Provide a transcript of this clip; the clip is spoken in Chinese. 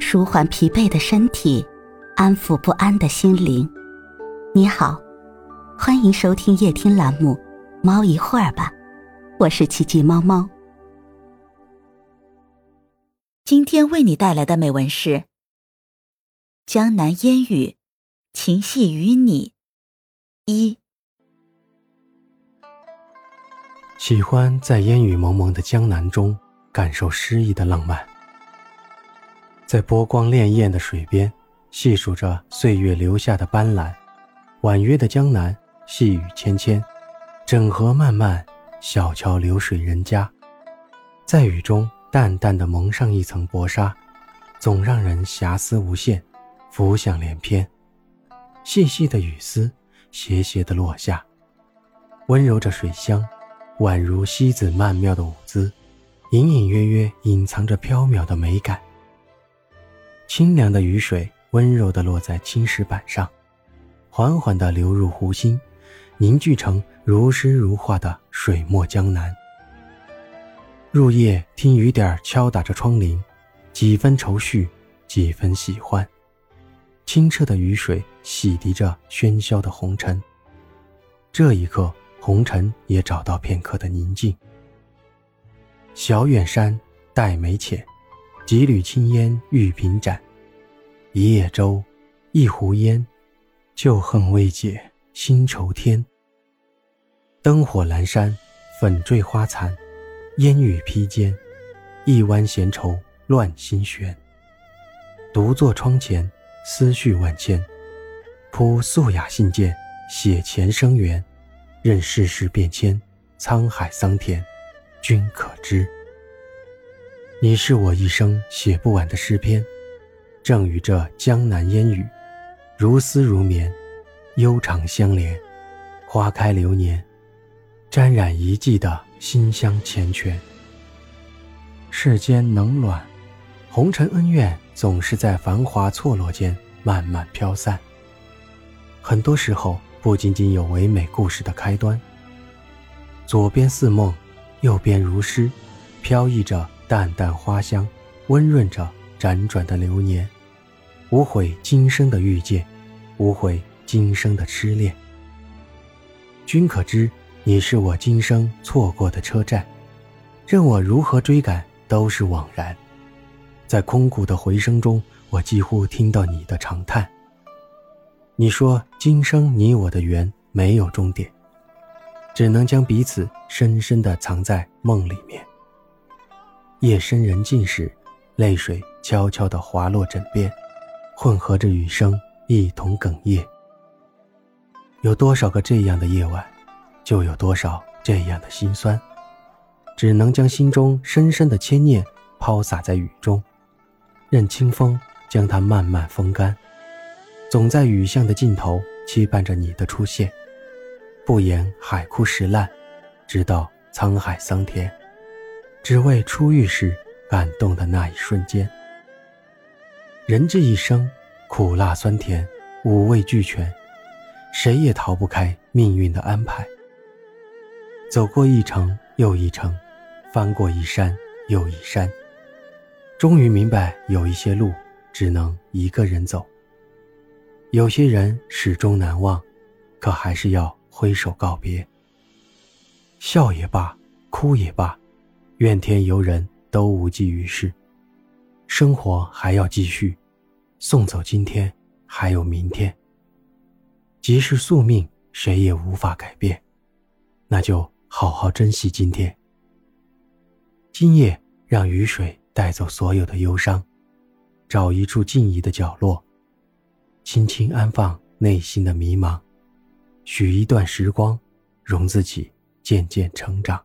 舒缓疲惫的身体，安抚不安的心灵。你好，欢迎收听夜听栏目《猫一会儿吧》，我是奇迹猫猫。今天为你带来的美文是《江南烟雨》，情系与你一。喜欢在烟雨蒙蒙的江南中感受诗意的浪漫，在波光潋滟的水边细数着岁月留下的斑斓。婉约的江南，细雨纤纤，整河漫漫，小桥流水人家，在雨中淡淡的蒙上一层薄纱，总让人遐思无限，浮想联翩。细细的雨丝，斜斜的落下，温柔着水乡。宛如西子曼妙的舞姿，隐隐约约隐藏着飘渺的美感。清凉的雨水温柔地落在青石板上，缓缓地流入湖心，凝聚成如诗如画的水墨江南。入夜听雨点敲打着窗棂，几分愁绪，几分喜欢。清澈的雨水洗涤着喧嚣的红尘。这一刻。红尘也找到片刻的宁静。小远山黛眉浅，几缕青烟玉屏展。一叶舟，一壶烟，旧恨未解新愁添。灯火阑珊，粉坠花残，烟雨披肩，一弯闲愁乱心弦。独坐窗前，思绪万千，铺素雅信笺，写前生缘。任世事变迁，沧海桑田，君可知。你是我一生写不完的诗篇，正与这江南烟雨，如丝如绵，悠长相连。花开流年，沾染一季的馨香缱绻。世间冷暖，红尘恩怨，总是在繁华错落间慢慢飘散。很多时候。不仅仅有唯美故事的开端。左边似梦，右边如诗，飘逸着淡淡花香，温润着辗转的流年。无悔今生的遇见，无悔今生的痴恋。君可知，你是我今生错过的车站，任我如何追赶都是枉然。在空谷的回声中，我几乎听到你的长叹。你说今生你我的缘没有终点，只能将彼此深深的藏在梦里面。夜深人静时，泪水悄悄地滑落枕边，混合着雨声一同哽咽。有多少个这样的夜晚，就有多少这样的心酸，只能将心中深深的牵念抛洒在雨中，任清风将它慢慢风干。总在雨巷的尽头期盼着你的出现，不言海枯石烂，直到沧海桑田，只为初遇时感动的那一瞬间。人这一生，苦辣酸甜，五味俱全，谁也逃不开命运的安排。走过一程又一程，翻过一山又一山，终于明白，有一些路只能一个人走。有些人始终难忘，可还是要挥手告别。笑也罢，哭也罢，怨天尤人都无济于事。生活还要继续，送走今天，还有明天。即是宿命，谁也无法改变，那就好好珍惜今天。今夜，让雨水带走所有的忧伤，找一处静谧的角落。轻轻安放内心的迷茫，许一段时光，容自己渐渐成长。